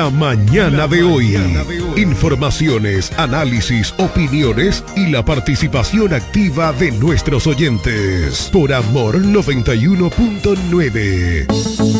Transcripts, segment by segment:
La mañana de hoy. Informaciones, análisis, opiniones y la participación activa de nuestros oyentes. Por Amor 91.9.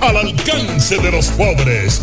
al alcance de los pobres.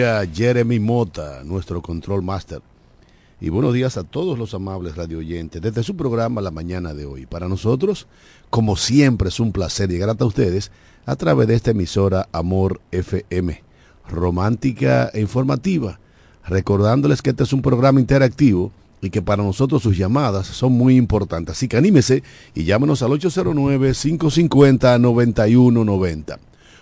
Jeremy Mota, nuestro control master. Y buenos días a todos los amables radioyentes desde su programa La Mañana de hoy. Para nosotros, como siempre, es un placer llegar hasta ustedes a través de esta emisora Amor FM, romántica e informativa, recordándoles que este es un programa interactivo y que para nosotros sus llamadas son muy importantes. Así que anímese y llámenos al 809-550-9190.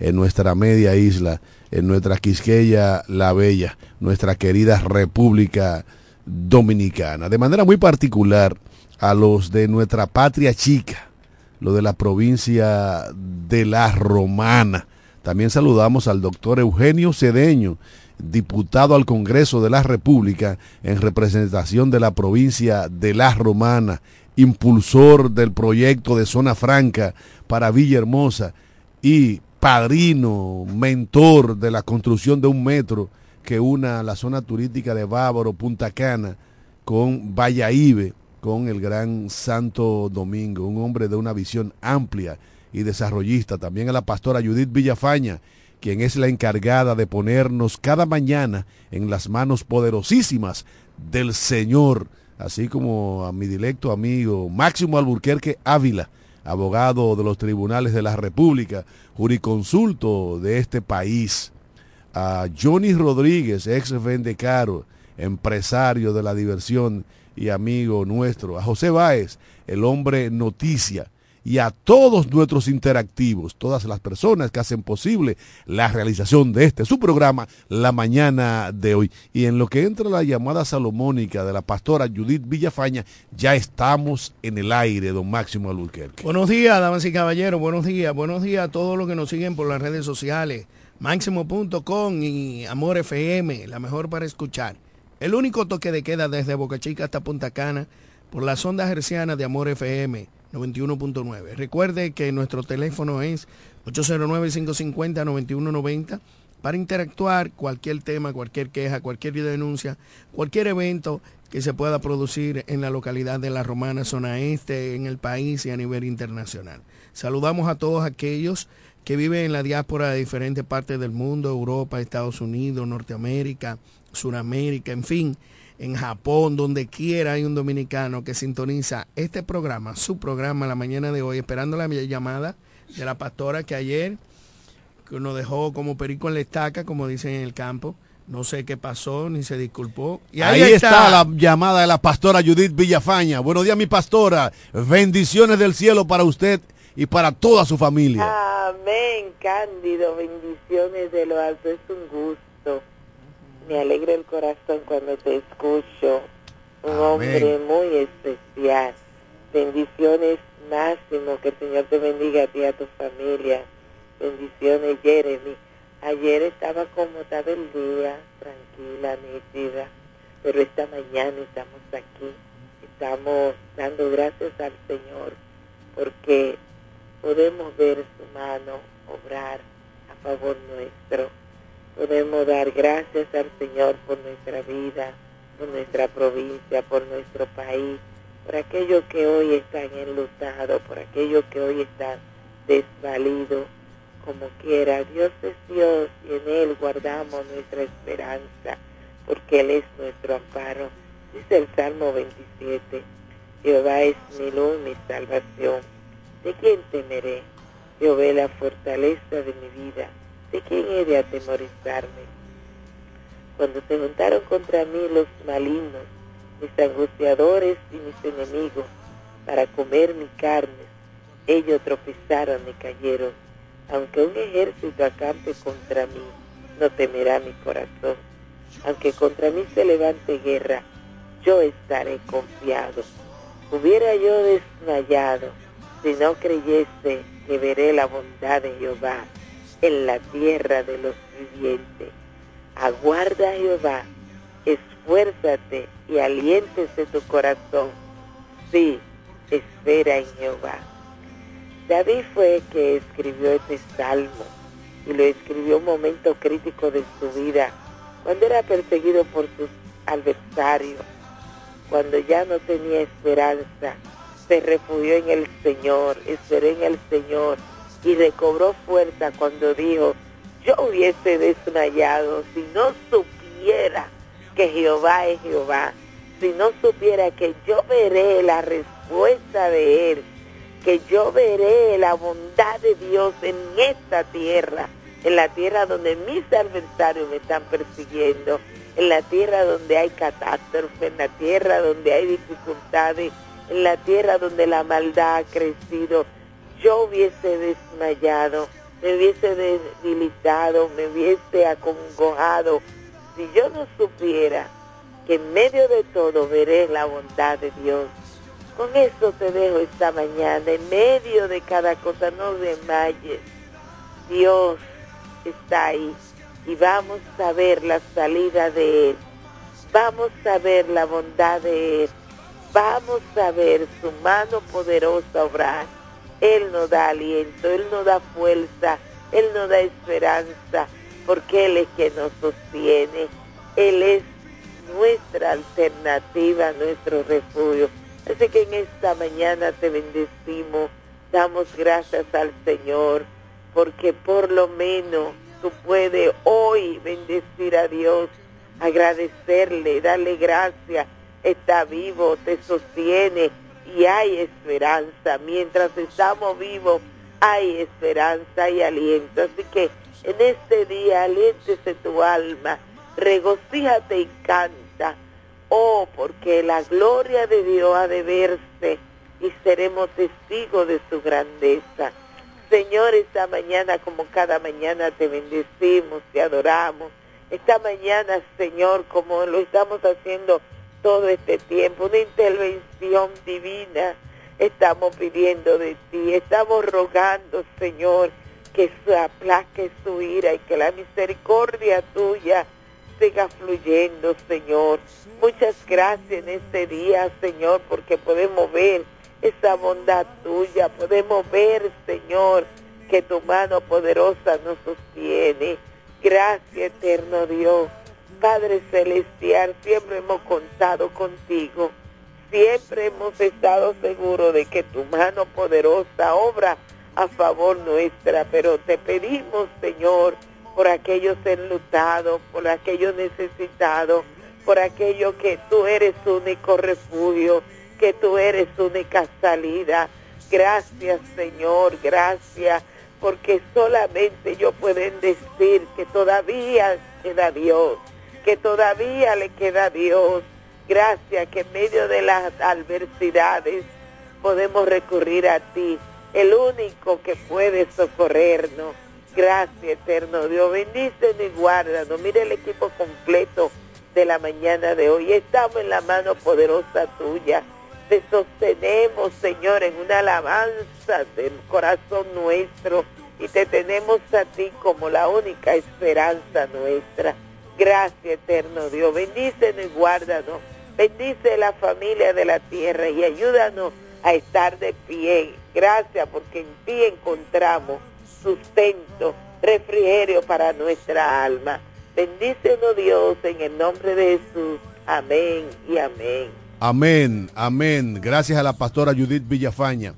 en nuestra media isla, en nuestra Quisqueya la Bella, nuestra querida República Dominicana. De manera muy particular a los de nuestra patria chica, lo de la provincia de La Romana. También saludamos al doctor Eugenio Cedeño, diputado al Congreso de la República en representación de la provincia de La Romana, impulsor del proyecto de Zona Franca para Villahermosa y padrino, mentor de la construcción de un metro que una la zona turística de Bávaro, Punta Cana, con Valladolid, con el gran Santo Domingo, un hombre de una visión amplia y desarrollista. También a la pastora Judith Villafaña, quien es la encargada de ponernos cada mañana en las manos poderosísimas del Señor, así como a mi directo amigo Máximo Alburquerque Ávila, abogado de los tribunales de la República, juriconsulto de este país, a Johnny Rodríguez, ex Vendecaro, empresario de la diversión y amigo nuestro, a José Báez, el hombre noticia, y a todos nuestros interactivos, todas las personas que hacen posible la realización de este su programa la mañana de hoy. Y en lo que entra la llamada salomónica de la pastora Judith Villafaña, ya estamos en el aire, don Máximo Albuquerque. Buenos días, damas y caballeros, buenos días, buenos días a todos los que nos siguen por las redes sociales, máximo.com y Amor FM, la mejor para escuchar. El único toque de queda desde Boca Chica hasta Punta Cana por las ondas hercianas de Amor FM 91.9. Recuerde que nuestro teléfono es 809-550-9190 para interactuar cualquier tema, cualquier queja, cualquier denuncia, cualquier evento que se pueda producir en la localidad de La Romana, zona este, en el país y a nivel internacional. Saludamos a todos aquellos que viven en la diáspora de diferentes partes del mundo, Europa, Estados Unidos, Norteamérica, Suramérica, en fin, en Japón, donde quiera hay un dominicano que sintoniza este programa, su programa la mañana de hoy, esperando la llamada de la pastora que ayer nos dejó como perico en la estaca, como dicen en el campo. No sé qué pasó, ni se disculpó. Y ahí, está. la llamada de la pastora Judith Villafaña. Buenos días, mi pastora. Bendiciones del cielo para usted y para toda su familia. Amén, Cándido. Bendiciones de lo alto. Es un gusto me alegra el corazón cuando te escucho. Un hombre muy especial. Bendiciones máximo. Que el Señor te bendiga a ti y a tu familia. Bendiciones, Jeremy. Ayer estaba como estaba el día, tranquila, nítida. Pero esta mañana estamos aquí. Estamos dando gracias al Señor porque podemos ver su mano obrar a favor nuestro Podemos dar gracias al Señor por nuestra vida, por nuestra provincia, por nuestro país, por aquellos que hoy están enlutados, por aquellos que hoy están desvalidos, como quiera. Dios es Dios y en Él guardamos nuestra esperanza, porque Él es nuestro amparo. Dice el Salmo 27, Jehová es mi luz, mi salvación. ¿De quién temeré? Jehová es la fortaleza de mi vida ¿De quién he de atemorizarme? Cuando se juntaron contra mí los malignos, mis angustiadores y mis enemigos, para comer mi carne, ellos tropezaron y cayeron. Aunque un ejército acampe contra mí, no temerá mi corazón. Aunque contra mí se levante guerra, yo estaré confiado. Hubiera yo desmayado si no creyese que veré la bondad de Jehová en la tierra de los vivientes. Aguarda Jehová, esfuérzate y aliéntese tu corazón. Sí, espera en Jehová. David fue el que escribió este salmo y lo escribió un momento crítico de su vida, cuando era perseguido por sus adversarios, cuando ya no tenía esperanza, se refugió en el Señor, esperó en el Señor y recobró fuerza cuando dijo, yo hubiese desmayado si no supiera que Jehová es Jehová, si no supiera que yo veré la respuesta de Él, que yo veré la bondad de Dios en esta tierra, en la tierra donde mis adversarios me están persiguiendo, en la tierra donde hay catástrofe, en la tierra donde hay dificultades, en la tierra donde la maldad ha crecido, yo hubiese desmayado, me hubiese debilitado, me hubiese acongojado, si yo no supiera que en medio de todo veré la bondad de Dios. Con eso te dejo esta mañana, en medio de cada cosa, no desmayes. Dios está ahí y vamos a ver la salida de Él. Vamos a ver la bondad de Él. Vamos a ver su mano poderosa obrar él nos da aliento, Él nos da fuerza, Él nos da esperanza, porque Él es quien nos sostiene. Él es nuestra alternativa, nuestro refugio. Así que en esta mañana te bendecimos, damos gracias al Señor, porque por lo menos tú puedes hoy bendecir a Dios, agradecerle, darle gracias, está vivo, te sostiene, y hay esperanza. Mientras estamos vivos, hay esperanza y aliento. Así que en este día, aliéntese tu alma, regocíjate y canta. Oh, porque la gloria de Dios ha de verse y seremos testigos de su grandeza. Señor, esta mañana como cada mañana te bendecimos, te adoramos. Esta mañana, Señor, como lo estamos haciendo todo este tiempo, una intervención divina estamos pidiendo de ti, estamos rogando, Señor, que se aplaque su ira y que la misericordia tuya siga fluyendo, Señor. Muchas gracias en este día, Señor, porque podemos ver esa bondad tuya, podemos ver, Señor, que tu mano poderosa nos sostiene. Gracias, eterno Dios. Padre Celestial, siempre hemos contado contigo. Siempre hemos estado seguros de que tu mano poderosa obra a favor nuestra, pero te pedimos, Señor, por aquellos enlutados, por aquellos necesitados, por aquellos que tú eres único refugio, que tú eres única salida. Gracias, Señor, gracias, porque solamente yo pueden decir que todavía queda Dios, que todavía le queda a Dios. Gracias que en medio de las adversidades podemos recurrir a ti, el único que puede socorrernos. Gracias, eterno Dios. Bendícenos y guárdanos. Mire el equipo completo de la mañana de hoy. Estamos en la mano poderosa tuya. Te sostenemos, Señor, en una alabanza del corazón nuestro y te tenemos a ti como la única esperanza nuestra. Gracias, eterno Dios. Bendícenos y guárdanos. Bendice la familia de la tierra y ayúdanos a estar de pie. Gracias porque en ti encontramos sustento, refrigerio para nuestra alma. Bendícenos Dios en el nombre de Jesús. Amén y amén. Amén, amén. Gracias a la pastora Judith Villafaña,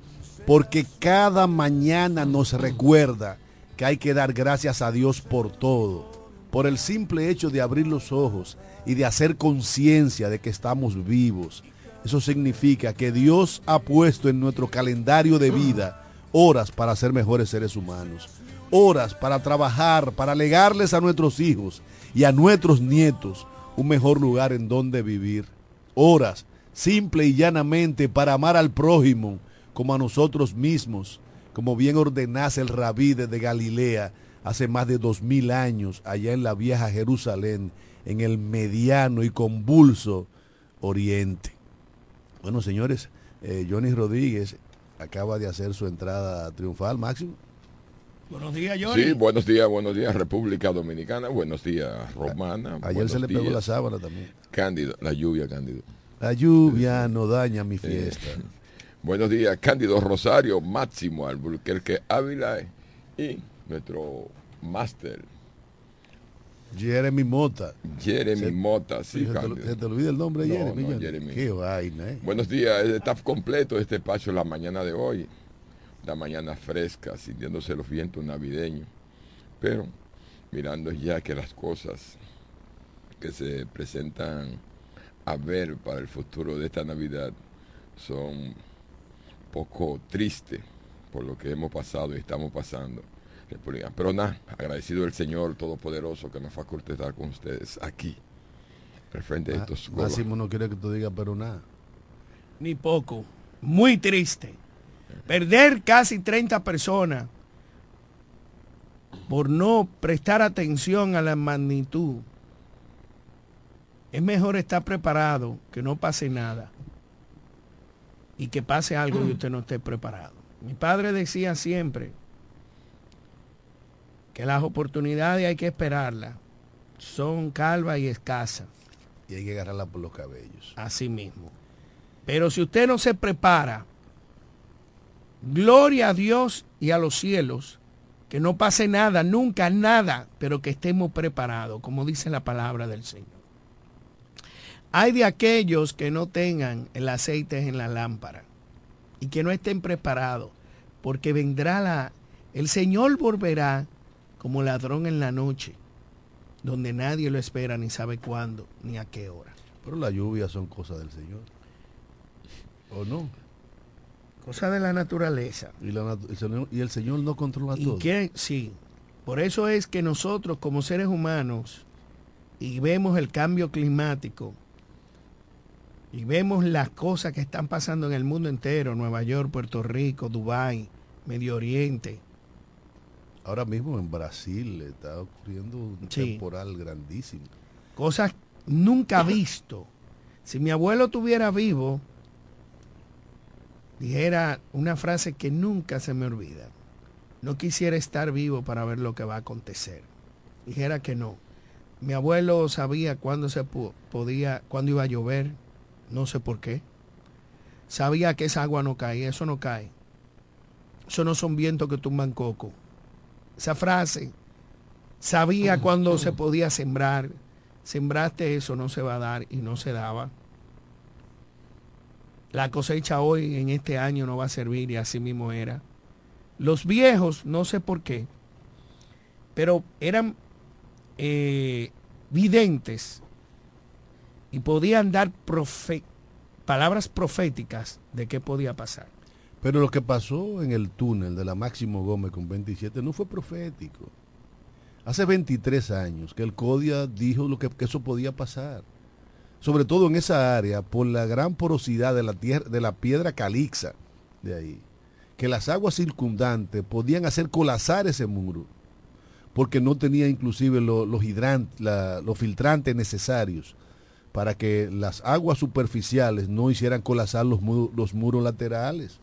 porque cada mañana nos recuerda que hay que dar gracias a Dios por todo, por el simple hecho de abrir los ojos y de hacer conciencia de que estamos vivos. Eso significa que Dios ha puesto en nuestro calendario de vida horas para ser mejores seres humanos, horas para trabajar, para legarles a nuestros hijos y a nuestros nietos un mejor lugar en donde vivir, horas simple y llanamente para amar al prójimo como a nosotros mismos, como bien ordenase el rabí de Galilea hace más de dos mil años allá en la vieja Jerusalén, en el mediano y convulso Oriente. Bueno, señores, eh, Johnny Rodríguez acaba de hacer su entrada triunfal, Máximo. Buenos días, Johnny. Sí, buenos días, buenos días, República Dominicana. Buenos días, Romana. Ayer se le pegó la sábana también. Cándido, la lluvia, Cándido. La lluvia no daña mi fiesta. buenos días, Cándido Rosario, Máximo Alburquerque Ávila y nuestro máster. Jeremy Mota. Jeremy Mota, sí, se te, olvida el nombre de Jeremy, Qué vaina, ¿eh? Buenos días, está completo este espacio la mañana de hoy. La mañana fresca, sintiéndose los vientos navideños. Pero mirando ya que las cosas que se presentan a ver para el futuro de esta Navidad son poco tristes por lo que hemos pasado y estamos pasando. Pero nada, agradecido el Señor Todopoderoso que nos faculte estar con ustedes aquí, al frente de ah, estos Máximo no quiere que tú digas pero nada. Ni poco. Muy triste. Perder casi 30 personas por no prestar atención a la magnitud. Es mejor estar preparado, que no pase nada. Y que pase algo y usted no esté preparado. Mi padre decía siempre, que las oportunidades hay que esperarlas. Son calvas y escasas. Y hay que agarrarlas por los cabellos. Así mismo. Pero si usted no se prepara, gloria a Dios y a los cielos, que no pase nada, nunca nada, pero que estemos preparados, como dice la palabra del Señor. Hay de aquellos que no tengan el aceite en la lámpara y que no estén preparados, porque vendrá la, el Señor volverá como ladrón en la noche, donde nadie lo espera ni sabe cuándo ni a qué hora. Pero las lluvias son cosas del Señor. ¿O no? Cosa de la naturaleza. Y, el, Señor, no controla ¿Y todo. Quién? Sí. Por eso es que nosotros como seres humanos y vemos el cambio climático, y vemos las cosas que están pasando en el mundo entero, Nueva York, Puerto Rico, Dubái, Medio Oriente. Ahora mismo en Brasil está ocurriendo un Sí. temporal grandísimo. Cosas nunca visto. Si mi abuelo estuviera vivo, dijera una frase que nunca se me olvida. No quisiera estar vivo para ver lo que va a acontecer. Dijera que no. Mi abuelo sabía cuándo se po- podía, cuándo iba a llover, no sé por qué. Sabía que esa agua no caía, eso no cae. Eso no son vientos que tumban coco. Esa frase, sabía cuándo se podía sembrar. Sembraste eso, no se va a dar y no se daba. La cosecha hoy en este año no va a servir y así mismo era. Los viejos, no sé por qué, pero eran eh, videntes y podían dar profe- palabras proféticas de qué podía pasar. Pero lo que pasó en el túnel de la Máximo Gómez con 27 no fue profético. Hace 23 años que el CODIA dijo lo que, eso podía pasar. Sobre todo en esa área, por la gran porosidad de la, tierra, de la piedra calixa de ahí. Que las aguas circundantes podían hacer colapsar ese muro. Porque no tenía inclusive lo- los, hidrantes, los filtrantes necesarios para que las aguas superficiales no hicieran colapsar los muros laterales.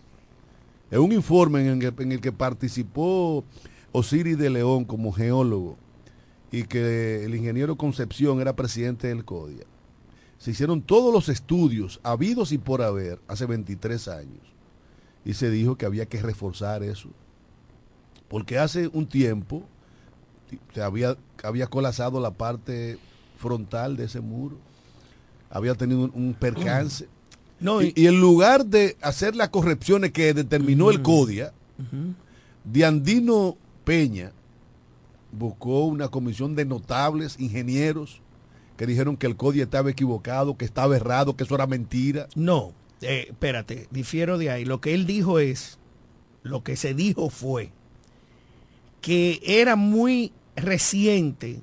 Es un informe en el, que participó Osiris de León como geólogo y que el ingeniero Concepción era presidente del CODIA. Se hicieron todos los estudios habidos y por haber hace 23 años y se dijo que había que reforzar eso. Porque hace un tiempo se había, había colapsado la parte frontal de ese muro. Había tenido un percance. No, Y, y en lugar de hacer las correcciones que determinó el CODIA, Diandino Peña buscó una comisión de notables ingenieros que dijeron que el CODIA estaba equivocado, que estaba errado, que eso era mentira. No, eh, espérate, difiero de ahí. Lo que él dijo es, lo que se dijo fue que era muy reciente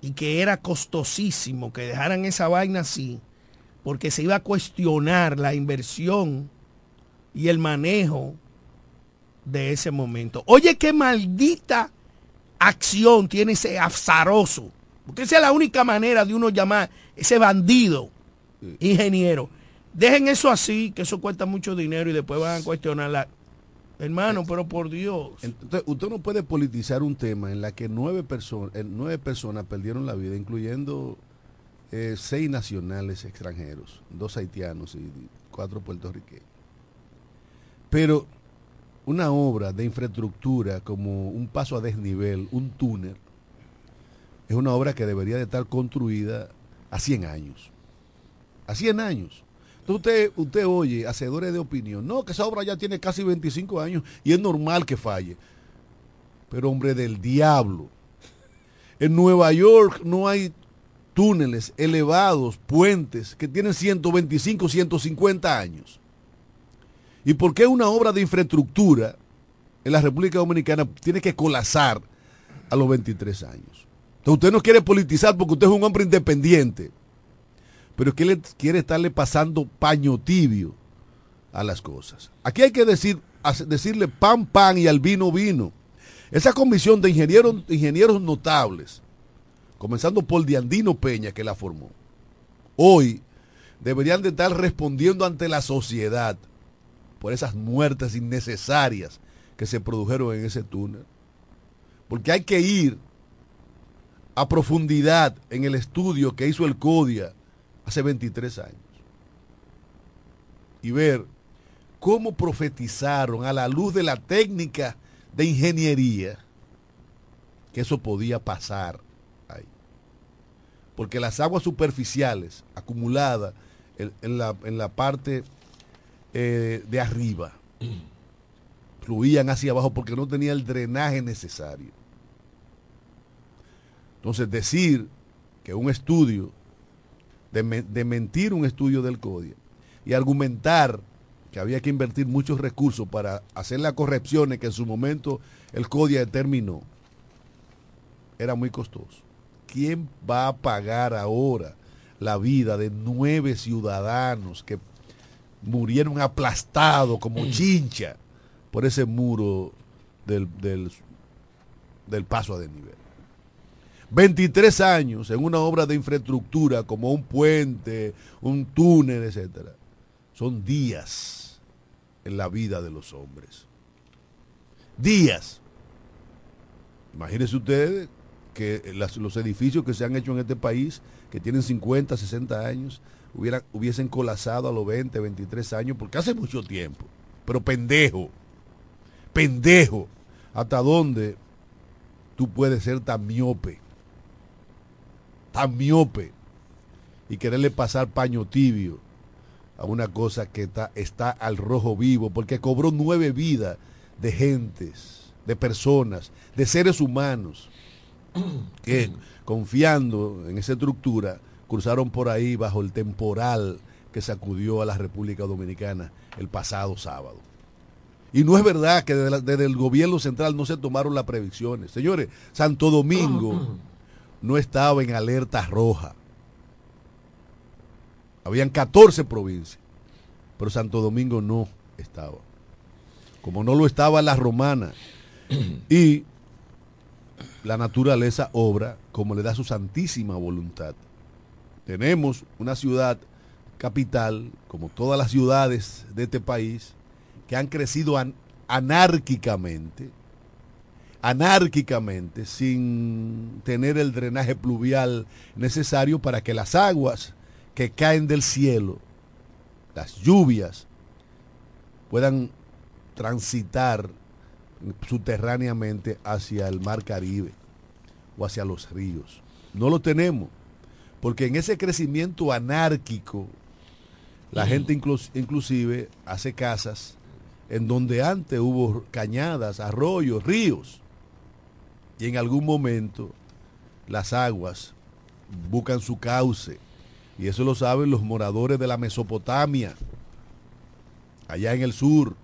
y que era costosísimo que dejaran esa vaina así, porque se iba a cuestionar la inversión y el manejo de ese momento. Oye, qué maldita acción tiene ese azaroso, porque esa es la única manera de uno llamar ese bandido ingeniero. Dejen eso así, que eso cuesta mucho dinero y después van a cuestionar la... Hermano, pero por Dios. Entonces, usted no puede politizar un tema en la que nueve, personas nueve personas perdieron la vida, incluyendo eh, seis nacionales extranjeros, dos haitianos y cuatro puertorriqueños. Pero una obra de infraestructura como un paso a desnivel, un túnel, es una obra que debería de estar construida a 100 años. A 100 años. Entonces usted, usted oye, hacedores de opinión, no, que esa obra ya tiene casi 25 años y es normal que falle. Pero hombre del diablo, en Nueva York no hay túneles elevados, puentes que tienen 125, 150 años. ¿Y por qué una obra de infraestructura en la República Dominicana tiene que colapsar a los 23 años? Entonces usted no quiere politizar porque usted es un hombre independiente, pero es que le quiere estarle pasando paño tibio a las cosas. Aquí hay que decir, decirle pan pan y al vino vino. Esa comisión de ingenieros, ingenieros notables, comenzando por Diandino Peña que la formó, hoy deberían de estar respondiendo ante la sociedad por esas muertes innecesarias que se produjeron en ese túnel. Porque hay que ir a profundidad en el estudio que hizo el CODIA hace 23 años y ver cómo profetizaron a la luz de la técnica de ingeniería que eso podía pasar. Porque las aguas superficiales acumuladas en, la, en la parte eh, de arriba fluían hacia abajo porque no tenía el drenaje necesario. Entonces decir que un estudio, de, de mentir un estudio del CODIA y argumentar que había que invertir muchos recursos para hacer las correcciones que en su momento el CODIA determinó, era muy costoso. ¿Quién va a pagar ahora la vida de nueve ciudadanos que murieron aplastados como chincha por ese muro del, del, del paso a desnivel. 23 años en una obra de infraestructura como un puente, un túnel, etcétera. Son días en la vida de los hombres. Días. Imagínense ustedes que los edificios que se han hecho en este país, que tienen 50, 60 años, hubieran, hubiesen colapsado a los 20, 23 años, porque hace mucho tiempo. Pero pendejo, pendejo, ¿hasta dónde tú puedes ser tan miope? Tan miope y quererle pasar paño tibio a una cosa que está, está al rojo vivo, porque cobró nueve vidas de gentes, de personas, de seres humanos, que confiando en esa estructura, cruzaron por ahí bajo el temporal que sacudió a la República Dominicana el pasado sábado. Y no es verdad que desde, la- desde el gobierno central no se tomaron las previsiones. Señores, Santo Domingo no estaba en alerta roja. Habían 14 provincias, pero Santo Domingo no estaba. Como no lo estaba la romana. Y la naturaleza obra como le da su santísima voluntad. Tenemos una ciudad capital, como todas las ciudades de este país, que han crecido an- anárquicamente, anárquicamente, sin tener el drenaje pluvial necesario para que las aguas que caen del cielo, las lluvias, puedan transitar subterráneamente hacia el mar Caribe o hacia los ríos. No lo tenemos, porque en ese crecimiento anárquico, la gente inclus- inclusive hace casas en donde antes hubo cañadas, arroyos, ríos, y en algún momento las aguas buscan su cauce, y eso lo saben los moradores de la Mesopotamia, allá en el sur,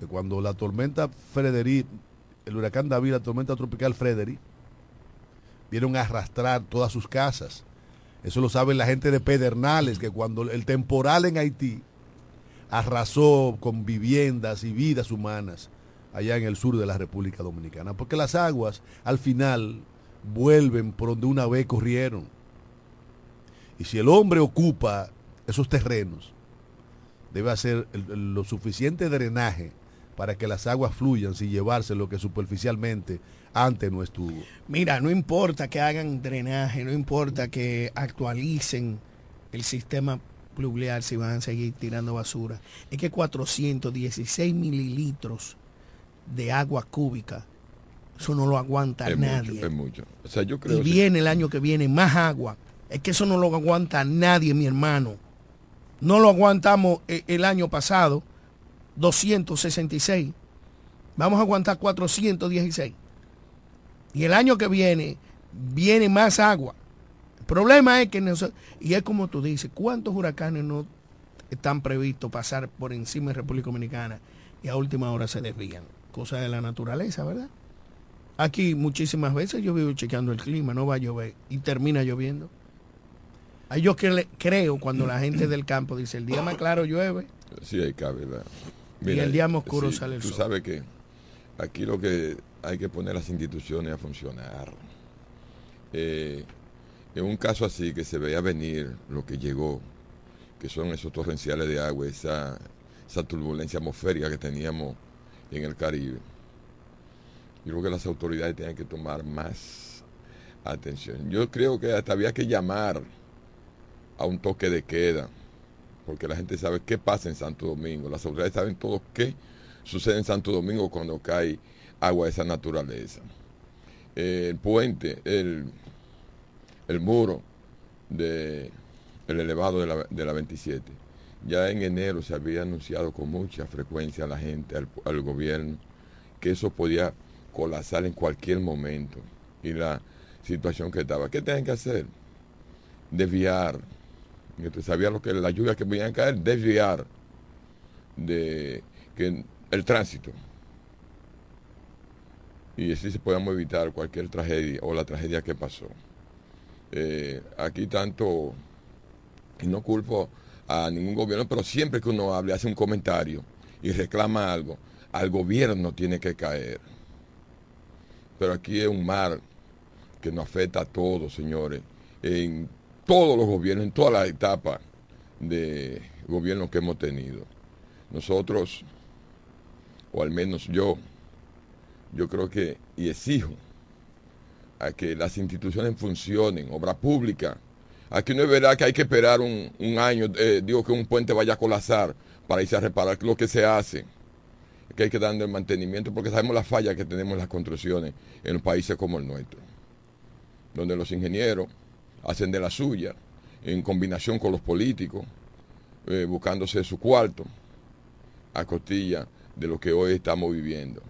que cuando la tormenta Frederic, el huracán David, la tormenta tropical Frederic, vieron arrastrar todas sus casas. Eso lo sabe la gente de Pedernales, que cuando el temporal en Haití arrasó con viviendas y vidas humanas allá en el sur de la República Dominicana. Porque las aguas al final vuelven por donde una vez corrieron. Y si el hombre ocupa esos terrenos, debe hacer lo suficiente drenaje para que las aguas fluyan sin llevarse lo que superficialmente antes no estuvo. Mira, no importa que hagan drenaje, no importa que actualicen el sistema pluvial si van a seguir tirando basura. Es que 416 mililitros de agua cúbica, eso no lo aguanta Es nadie. mucho, es mucho. O sea, yo creo y que viene el año que viene más agua. Es que eso no lo aguanta nadie, mi hermano. No lo aguantamos eh, el año pasado, 266. Vamos a aguantar 416. Y el año que viene, viene más agua. El problema es que, noso- y es como tú dices, ¿cuántos huracanes no están previstos pasar por encima de República Dominicana y a última hora se desvían? Cosa de la naturaleza, ¿verdad? Aquí muchísimas veces yo vivo chequeando el clima, no va a llover y termina lloviendo. Yo creo cuando la gente del campo dice el día más claro llueve, sí hay cabe. Y el día más oscuro sale el tú sol. sabes que aquí lo que hay que poner las instituciones a funcionar. Eh, en un caso así que se veía venir lo que llegó, que son esos torrenciales de agua, esa, esa turbulencia atmosférica que teníamos en el Caribe. Yo creo que las autoridades tienen que tomar más atención. Yo creo que hasta había que llamar a un toque de queda, porque la gente sabe qué pasa en Santo Domingo. Las autoridades saben todo qué sucede en Santo Domingo cuando cae agua de esa naturaleza. El puente, el, el muro de el elevado de la, de la 27. Ya en enero se había anunciado con mucha frecuencia a la gente, al, al gobierno, que eso podía colapsar en cualquier momento. Y la situación que estaba. ¿Qué tenían que hacer? Desviar. Usted sabía lo que la lluvia que venían a caer, desviar de que el tránsito. Y así se podíamos evitar cualquier tragedia o la tragedia que pasó. Eh, aquí tanto, y no culpo a ningún gobierno, pero siempre que uno hable, hace un comentario y reclama algo, al gobierno tiene que caer. Pero aquí es un mar que nos afecta a todos, señores, en todos los gobiernos, en todas las etapas de gobierno que hemos tenido. Nosotros, o al menos yo, yo creo que, y exijo, a que las instituciones funcionen, obra pública. Aquí no es verdad que hay que esperar un, año, eh, digo que un puente vaya a colapsar para irse a reparar lo que se hace. Que hay que darle el mantenimiento porque sabemos las fallas que tenemos en las construcciones en los países como el nuestro, donde los ingenieros hacen de la suya en combinación con los políticos, eh, buscándose su cuarto a costilla de lo que hoy estamos viviendo.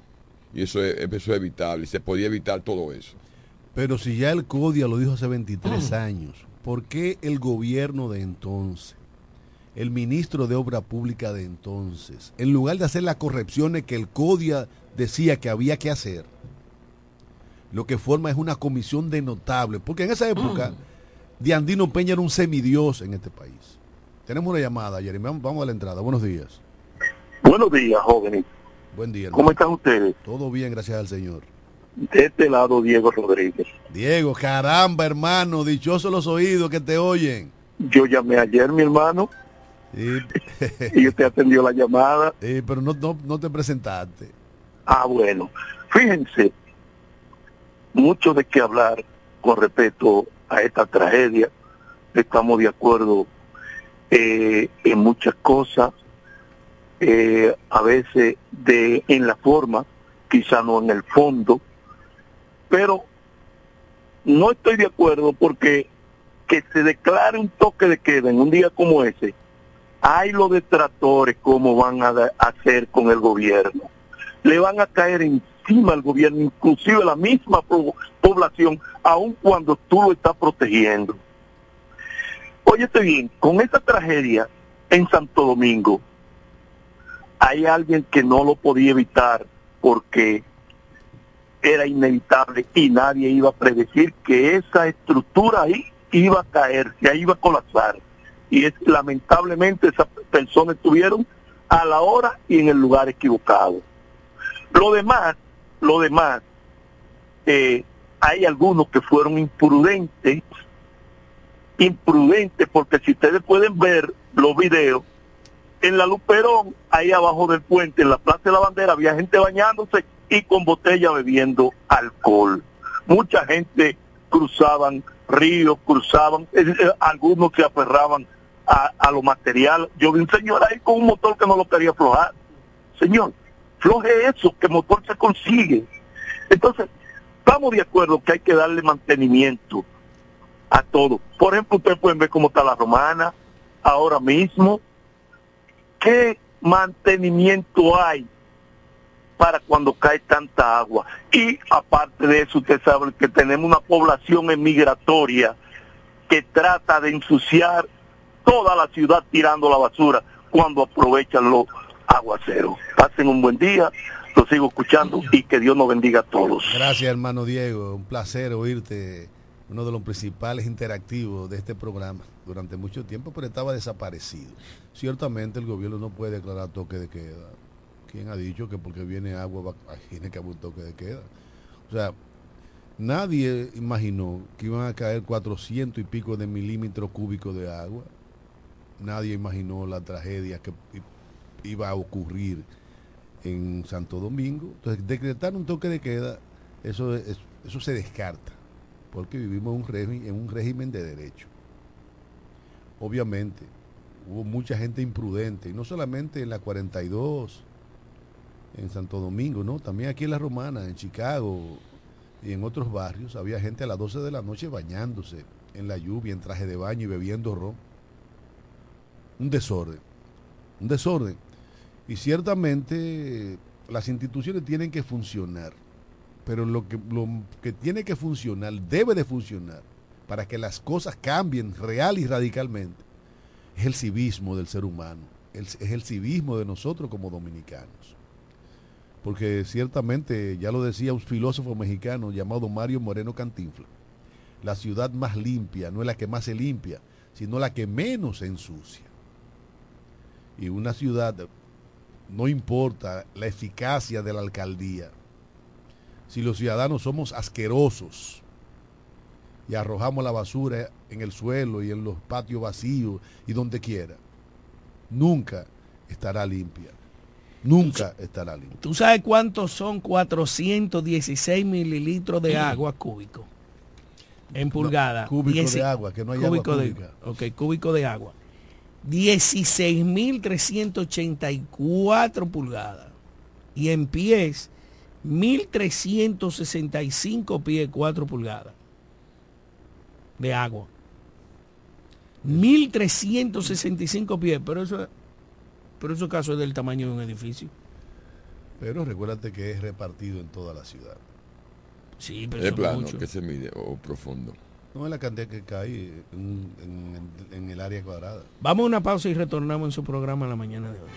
Y eso es, eso es evitable, se podía evitar todo eso. Pero si ya el CODIA lo dijo hace 23 años, ¿por qué el gobierno de entonces, el ministro de Obra Pública de entonces, en lugar de hacer las correcciones que el CODIA decía que había que hacer, lo que forma es una comisión de notables? Porque en esa época, Diandino Peña era un semidios en este país. Tenemos una llamada, Jeremy. Vamos, a la entrada. Buenos días. Buenos días, jóvenes. Buen día. ¿Cómo están ustedes? Todo bien, gracias al Señor. De este lado, Diego Rodríguez. Diego, caramba, hermano, dichosos los oídos que te oyen. Yo llamé ayer, mi hermano, Sí. y usted atendió la llamada. Sí, pero no, no, no te presentaste. Ah, bueno. Fíjense, mucho de qué hablar con respecto a esta tragedia. Estamos de acuerdo eh, en muchas cosas, eh, a veces de en la forma, quizá no en el fondo, pero no estoy de acuerdo porque que se declare un toque de queda en un día como ese, hay los detractores cómo van a hacer con el gobierno. Le van a caer encima al gobierno, inclusive la misma po- población, aun cuando tú lo estás protegiendo. Óyete bien, con esta tragedia en Santo Domingo, hay alguien que no lo podía evitar porque era inevitable y nadie iba a predecir que esa estructura ahí iba a caer, que ahí iba a colapsar. Y es lamentablemente esas personas estuvieron a la hora y en el lugar equivocado. Lo demás, lo demás, eh, hay algunos que fueron imprudentes, imprudentes, porque si ustedes pueden ver los videos, en la Luperón, ahí abajo del puente, en la Plaza de la Bandera, había gente bañándose y con botella bebiendo alcohol. Mucha gente cruzaban ríos, cruzaban, eh, eh, algunos se aferraban a, a lo material. Yo vi un señor ahí con un motor que no lo quería aflojar. Señor, floje eso, que motor se consigue. Entonces, estamos de acuerdo que hay que darle mantenimiento a todo. Por ejemplo, ustedes pueden ver cómo está la romana ahora mismo. ¿Qué mantenimiento hay para cuando cae tanta agua? Y aparte de eso, usted sabe que tenemos una población emigratoria que trata de ensuciar toda la ciudad tirando la basura cuando aprovechan los aguaceros. Pasen un buen día, lo sigo escuchando y que Dios nos bendiga a todos. Gracias, hermano Diego. Un placer oírte, uno de los principales interactivos de este programa durante mucho tiempo, pero estaba desaparecido. Ciertamente el gobierno no puede declarar toque de queda. ¿Quién ha dicho que porque viene agua va- tiene que haber un toque de queda? O sea, nadie imaginó que iban a caer 400 y pico de milímetros cúbicos de agua. Nadie imaginó la tragedia que iba a ocurrir en Santo Domingo. Entonces, decretar un toque de queda, eso, es- eso se descarta, porque vivimos en un, régimen, en un régimen de derecho. Obviamente, hubo mucha gente imprudente, y no solamente en la 42, en Santo Domingo, no, también aquí en la Romana, en Chicago y en otros barrios, había gente a las 12 de la noche bañándose en la lluvia, en traje de baño y bebiendo ron. Un desorden, un desorden. Y ciertamente las instituciones tienen que funcionar, pero lo que, lo que tiene que funcionar, debe de funcionar, para que las cosas cambien real y radicalmente, es el civismo del ser humano, es el civismo de nosotros como dominicanos. Porque ciertamente, ya lo decía un filósofo mexicano llamado Mario Moreno Cantinfla, la ciudad más limpia no es la que más se limpia, sino la que menos se ensucia. Y una ciudad, no importa la eficacia de la alcaldía, si los ciudadanos somos asquerosos y arrojamos la basura en el suelo y en los patios vacíos y donde quiera, nunca estará limpia. Nunca estará limpia. ¿Tú sabes cuántos son 416 mililitros de agua cúbico? En pulgada. cúbico de agua, que no hay cúbico agua de- cúbica. ok, cúbico de agua. 16.384 pulgadas. Y en pies, 1.365 pies 4 pulgadas de agua. 1.365 pies, pero eso, pero eso caso es del tamaño de un edificio. Pero recuérdate que es repartido en toda la ciudad. Sí, pero Es plano mucho. que se mide o profundo. No es la cantidad que cae en, en- en el área cuadrada. Vamos a una pausa y retornamos en su programa la mañana de hoy.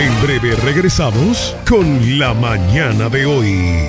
En breve regresamos con la mañana de hoy.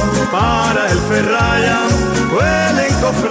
para el ferraya, huelen cofre-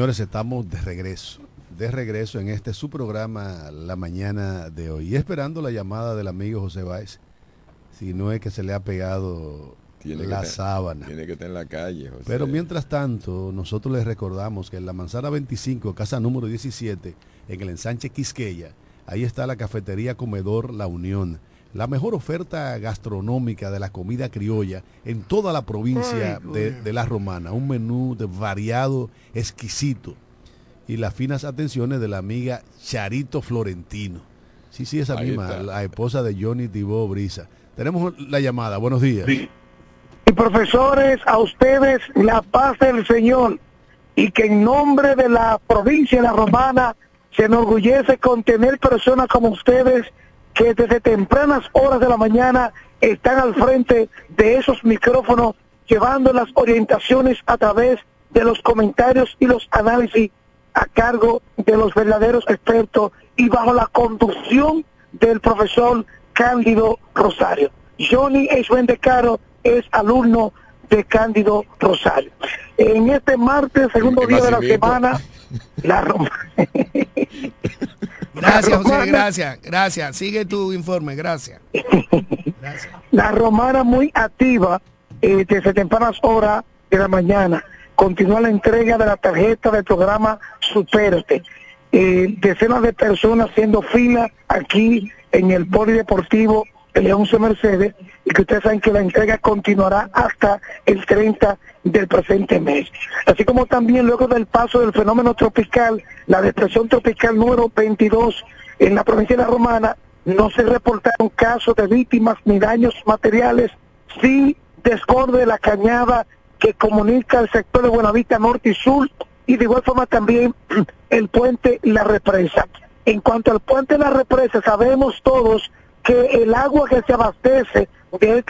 Señores, estamos de regreso. De regreso en este su programa La Mañana de hoy. Y esperando la llamada del amigo José Báez. Si no es que se le ha pegado Tiene la que sábana. Tiene que estar en la calle, José. Pero mientras tanto, nosotros les recordamos que en la manzana 25, casa número 17, en el ensanche Quisqueya, ahí está la cafetería Comedor La Unión. La mejor oferta gastronómica de la comida criolla en toda la provincia Ay, de, La Romana. Un menú de variado, exquisito. Y las finas atenciones de la amiga Charito Florentino. Sí, sí, esa Ahí misma, está. la esposa de Johnny Tibó Brisa. Tenemos la llamada. Buenos días. Y profesores, a ustedes la paz del Señor y que en nombre de la provincia de la Romana se enorgullece con tener personas como ustedes que desde tempranas horas de la mañana están al frente de esos micrófonos llevando las orientaciones a través de los comentarios y los análisis a cargo de los verdaderos expertos y bajo la conducción del profesor Cándido Rosario. Johnny H. Caro es alumno de Cándido Rosario. En este martes, segundo ¿Qué día de la semana, la Roma. Gracias, José, gracias, gracias. Sigue tu informe, gracias. Gracias. La romana muy activa eh, desde tempranas horas de la mañana. Continúa la entrega de la tarjeta del programa Supérate. Eh, decenas de personas haciendo fila aquí en el Polideportivo León C. Mercedes y que ustedes saben que la entrega continuará hasta el 30 del presente mes. Así como también luego del paso del fenómeno tropical, la depresión tropical número 22 en la provincia de la Romana, no se reportaron casos de víctimas ni daños materiales, sí desborde la cañada que comunica el sector de Buenavista Norte y Sur y de igual forma también el puente La Represa. En cuanto al puente La Represa, sabemos todos que el agua que se abastece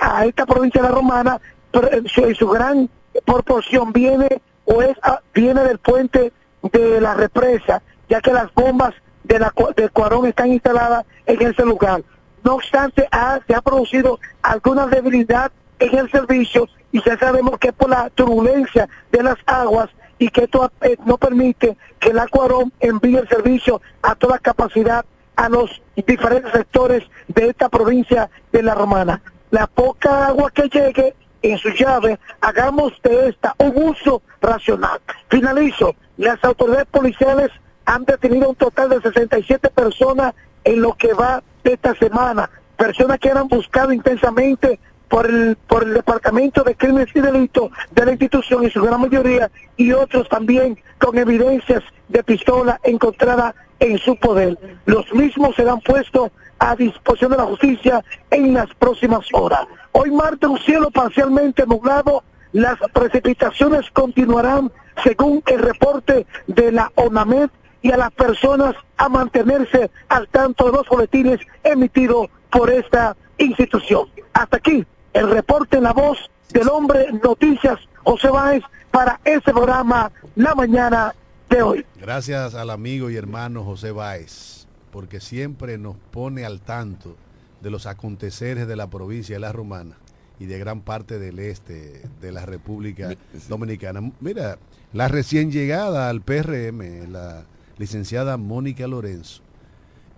a esta provincia de la Romana, en su, gran proporción viene o es a- viene del puente de la represa, ya que las bombas de la de Cuarón están instaladas en ese lugar. No obstante, ha- se ha producido alguna debilidad en el servicio y ya sabemos que es por la turbulencia de las aguas y que esto eh, no permite que la Cuarón envíe el servicio a toda capacidad a los diferentes sectores de esta provincia de la Romana. La poca agua que llegue en su llave, hagamos de esta un uso racional. Finalizo, las autoridades policiales han detenido un total de 67 personas en lo que va de esta semana, personas que eran buscadas intensamente por el, por el Departamento de Crímenes y Delitos de la institución en su gran mayoría y otros también con evidencias de pistola encontrada en su poder. Los mismos serán puestos a disposición de la justicia en las próximas horas. Hoy martes un cielo parcialmente nublado, las precipitaciones continuarán según el reporte de la ONAMED y a las personas a mantenerse al tanto de los boletines emitidos por esta institución. Hasta aquí el reporte en la voz del hombre Noticias José José Báez para este programa La Mañana de hoy. Gracias al amigo y hermano José Báez, porque siempre nos pone al tanto de los aconteceres de la provincia de La Romana y de gran parte del este de la República Dominicana. Mira, la recién llegada al PRM, la licenciada Mónica Lorenzo,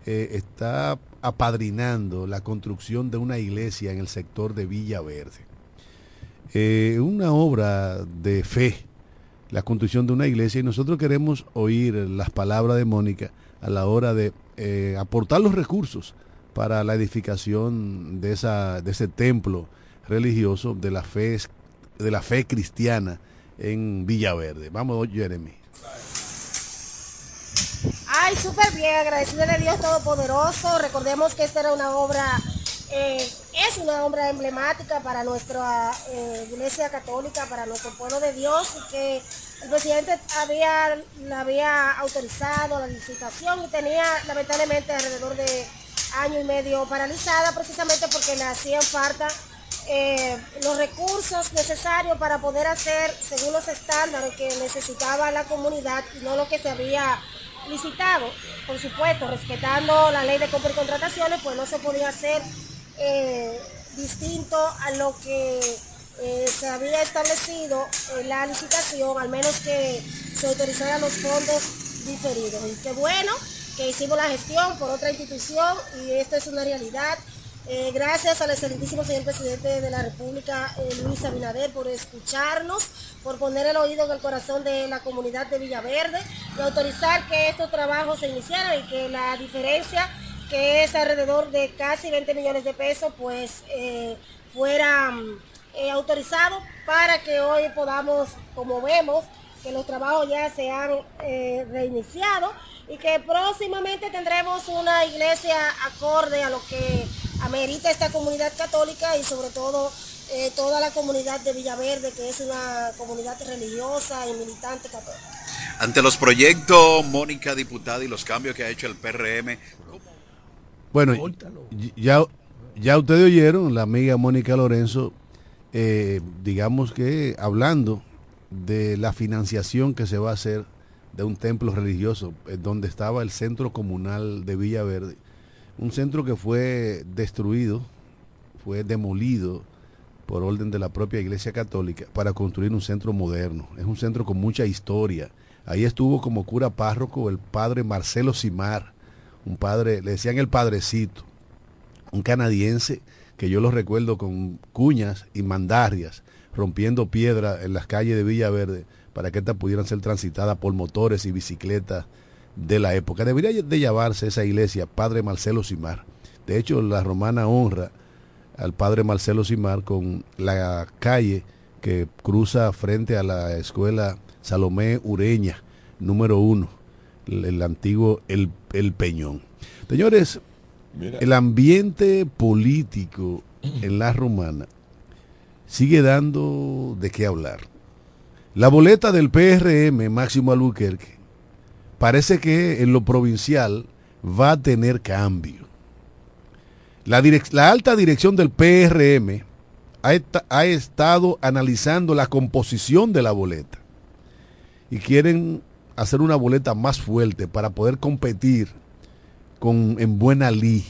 eh, está apadrinando la construcción de una iglesia en el sector de Villa Verde. Eh, una obra de fe, la construcción de una iglesia, y nosotros queremos oír las palabras de Mónica a la hora de eh, aportar los recursos para la edificación de, esa, de ese templo religioso de la fe, de la fe cristiana en Villaverde. Vamos, Jeremy. Ay, súper bien, agradeciéndole a Dios Todopoderoso. Recordemos que esta era una obra, eh, es una obra emblemática para nuestra eh, iglesia católica, para nuestro pueblo de Dios, y que el presidente había, la había autorizado la licitación y tenía lamentablemente alrededor de año y medio paralizada, precisamente porque le hacían falta eh, los recursos necesarios para poder hacer según los estándares que necesitaba la comunidad y no lo que se había licitado. Por supuesto, respetando la ley de compra y contrataciones, pues no se podía hacer eh, distinto a lo que eh, se había establecido en la licitación, al menos que se autorizaran los fondos diferidos. Y qué bueno que hicimos la gestión por otra institución y esto es una realidad. Eh, gracias al excelentísimo señor presidente de la República, eh, Luis Abinader, por escucharnos, por poner el oído en el corazón de la comunidad de Villaverde y autorizar que estos trabajos se iniciaran y que la diferencia, que es alrededor de casi 20 millones de pesos, pues eh, fuera autorizado para que hoy podamos, como vemos, que los trabajos ya se han reiniciado y que próximamente tendremos una iglesia acorde a lo que amerita esta comunidad católica y sobre todo eh, toda la comunidad de Villaverde, que es una comunidad religiosa y militante católica. Ante los proyectos, Mónica, diputada, y los cambios que ha hecho el PRM. Bueno, ya, ya ustedes oyeron, la amiga Mónica Lorenzo, eh, digamos que hablando de la financiación que se va a hacer de un templo religioso, eh, donde estaba el centro comunal de Villaverde un centro que fue destruido, fue demolido por orden de la propia Iglesia Católica para construir un centro moderno. Es un centro con mucha historia. Ahí estuvo como cura párroco el padre Marcelo Simar, un padre, le decían el padrecito, un canadiense que yo lo recuerdo con cuñas y mandarias, rompiendo piedra en las calles de Villaverde para que estas pudieran ser transitadas por motores y bicicletas de la época. Debería de llamarse esa iglesia Padre Marcelo Simar. De hecho, la romana honra al Padre Marcelo Simar con la calle que cruza frente a la escuela Salomé Ureña, número uno, el, antiguo el, el, Peñón. Señores, el ambiente político en la romana sigue dando de qué hablar. La boleta del PRM, Máximo Albuquerque, parece que en lo provincial va a tener cambio. La, alta dirección del PRM ha, estado analizando la composición de la boleta y quieren hacer una boleta más fuerte para poder competir con, en buena ley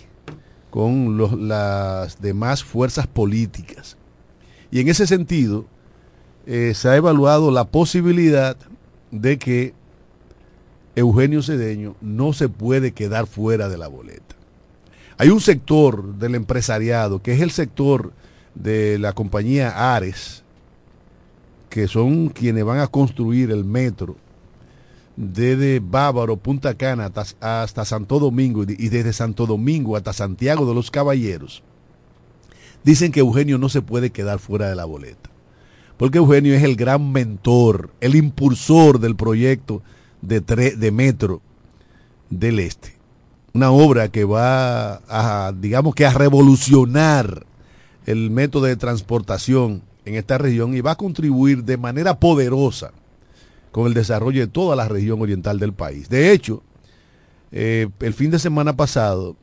con las demás fuerzas políticas. Y en ese sentido, eh, se ha evaluado la posibilidad de que Eugenio Cedeño no se puede quedar fuera de la boleta. Hay un sector del empresariado, que es el sector de la compañía Ares, que son quienes van a construir el metro desde Bávaro, Punta Cana hasta, Santo Domingo y desde Santo Domingo hasta Santiago de los Caballeros. Dicen que Eugenio no se puede quedar fuera de la boleta, porque Eugenio es el gran mentor, el impulsor del proyecto de, de metro del este. Una obra que va a, digamos que a revolucionar el método de transportación en esta región y va a contribuir de manera poderosa con el desarrollo de toda la región oriental del país. De hecho, eh, el fin de semana pasado,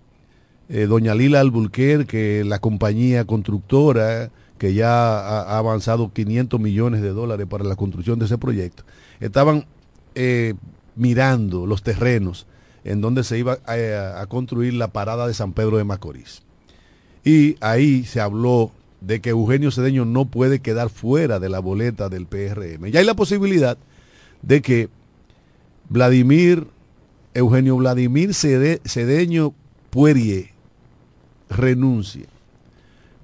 eh, doña Lila Alburquerque, la compañía constructora que ya ha, avanzado 500 millones de dólares para la construcción de ese proyecto, estaban eh, mirando los terrenos en donde se iba a, a construir la parada de San Pedro de Macorís. Y ahí se habló de que Eugenio Cedeño no puede quedar fuera de la boleta del PRM. Ya hay la posibilidad de que Vladimir, Eugenio Vladimir Cede- Cedeño Puerie renuncie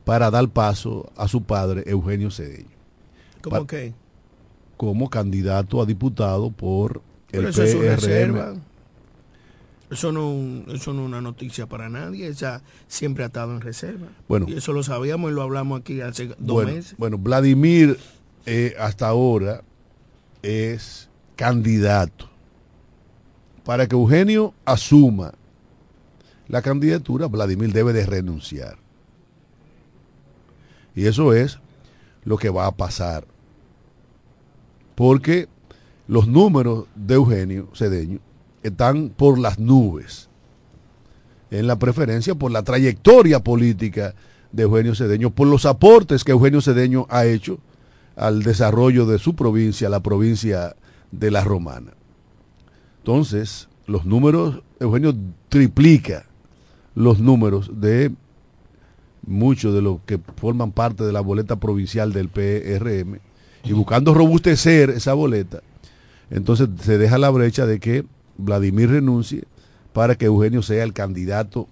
para dar paso a su padre Eugenio Cedeño ¿Cómo que? como candidato a diputado por el eso es una PRM. reserva. Eso no, eso no es una noticia para nadie. Esa siempre ha estado en reserva. Bueno. y eso lo sabíamos y lo hablamos aquí hace dos bueno, meses. bueno, Vladimir eh, hasta ahora es candidato. Para que Eugenio asuma la candidatura, Vladimir debe de renunciar. Y eso es lo que va a pasar. Porque los números de Eugenio Cedeño están por las nubes en la preferencia por la trayectoria política de Eugenio Cedeño, por los aportes que Eugenio Cedeño ha hecho al desarrollo de su provincia, la provincia de la Romana. Entonces, los números, Eugenio triplica los números de muchos de los que forman parte de la boleta provincial del PRM y buscando robustecer esa boleta, entonces se deja la brecha de que Vladimir renuncie para que Eugenio sea el candidato,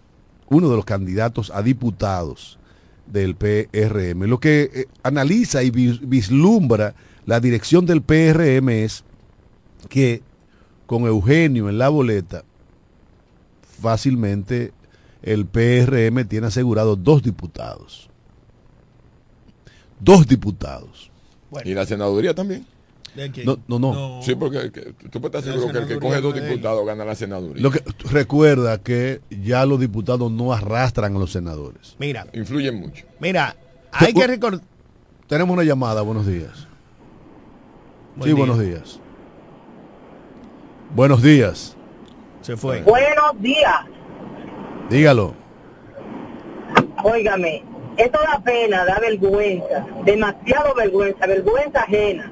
uno de los candidatos a diputados del PRM. Lo que eh, analiza y vis- vislumbra la dirección del PRM es que con Eugenio en la boleta, fácilmente el PRM tiene asegurado dos diputados. Dos diputados. Y la senaduría también. No, no, no. Sí, porque que- tú puedes estar seguro que el que coge dos diputados gana la senaduría. Lo que recuerda que ya los diputados no arrastran a los senadores. Mira, Influyen mucho. mira, hay que recordar. Tenemos una llamada, buenos días. Buen sí, día. buenos días. Buenos días. Se fue. Buenos días. Dígalo. Óigame, esto da pena, da vergüenza, demasiado vergüenza, vergüenza ajena,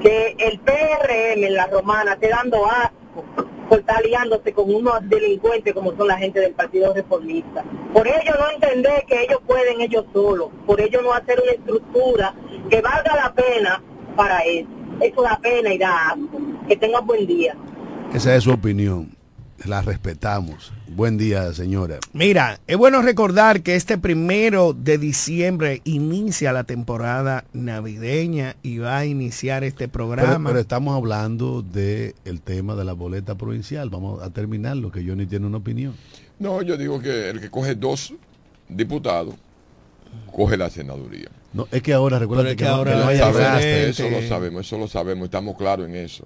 que el PRM en la romana esté dando asco por estar aliándose con unos delincuentes como son la gente del Partido Reformista. Por ello no entender que ellos pueden ellos solos, por ello no hacer una estructura que valga la pena para eso. Eso da pena y da asco. Que tengan buen día. Esa es su opinión. La respetamos. Buen día, señora. Mira, es bueno recordar que este primero de diciembre inicia la temporada navideña y va a iniciar este programa. pero estamos hablando del tema de la boleta provincial. Vamos a terminar lo que Johnny tiene una opinión. No, yo digo que el que coge dos diputados, coge la senaduría. No, es que ahora, recuerda que, ahora que arrastre. eso lo sabemos, eso lo sabemos, estamos claros en eso.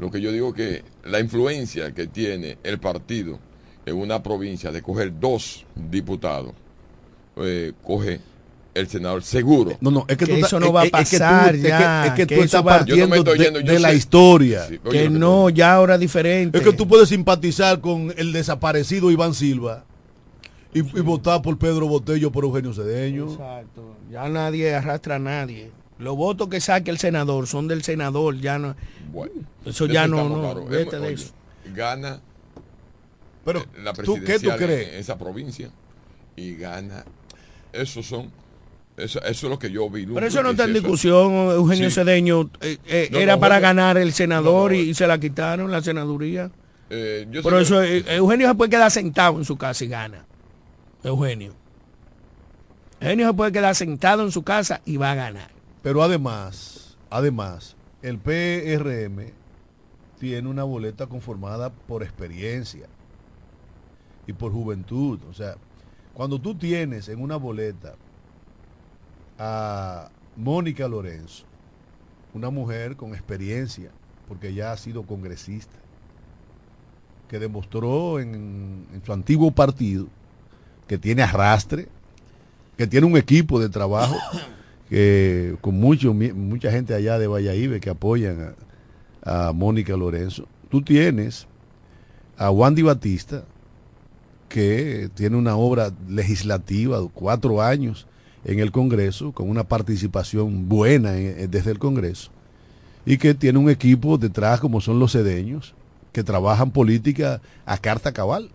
Lo que yo digo que la influencia que tiene el partido en una provincia de coger dos diputados, eh, coge el senador seguro. No, no, es que, Que tú eso no es- va a es que tú- pasar es que- ya, Es que, que tú estás va- Yo no me partiendo de, yendo, de la historia. Sí, oye, que no, ya ahora diferente. Es que tú puedes simpatizar con el desaparecido Iván Silva y, y votar por Pedro Botello por Eugenio Cedeño. Exacto. Ya nadie arrastra a nadie. Los votos que saque el senador son del senador, ya no. Bueno, Eso ya no, no, vete de oye, eso. Gana Pero, eh, la ¿tú, ¿qué tú crees? en esa provincia y gana. Esos son, eso, eso es lo que yo vi. Pero eso no está en discusión, Eugenio Sí. Cedeño. eh, eh, No, era no, para Jorge. ganar el senador No, no, y, y se la quitaron, la senaduría. Eh, yo Pero eso, Eugenio se puede quedar sentado en su casa y gana. Eugenio. Eugenio se puede quedar sentado en su casa y va a ganar. Pero además, además, el PRM tiene una boleta conformada por experiencia y por juventud. O sea, cuando tú tienes en una boleta a Mónica Lorenzo, una mujer con experiencia, porque ya ha sido congresista, que demostró en, en su antiguo partido que tiene arrastre, que tiene un equipo de trabajo que con mucho, mucha gente allá de Valladolid que apoyan a, Mónica Lorenzo. Tú tienes a Wandy Batista, que tiene una obra legislativa cuatro años en el Congreso, con una participación buena en- en- desde el Congreso, y que tiene un equipo detrás como son los sedeños, que trabajan política a carta cabal.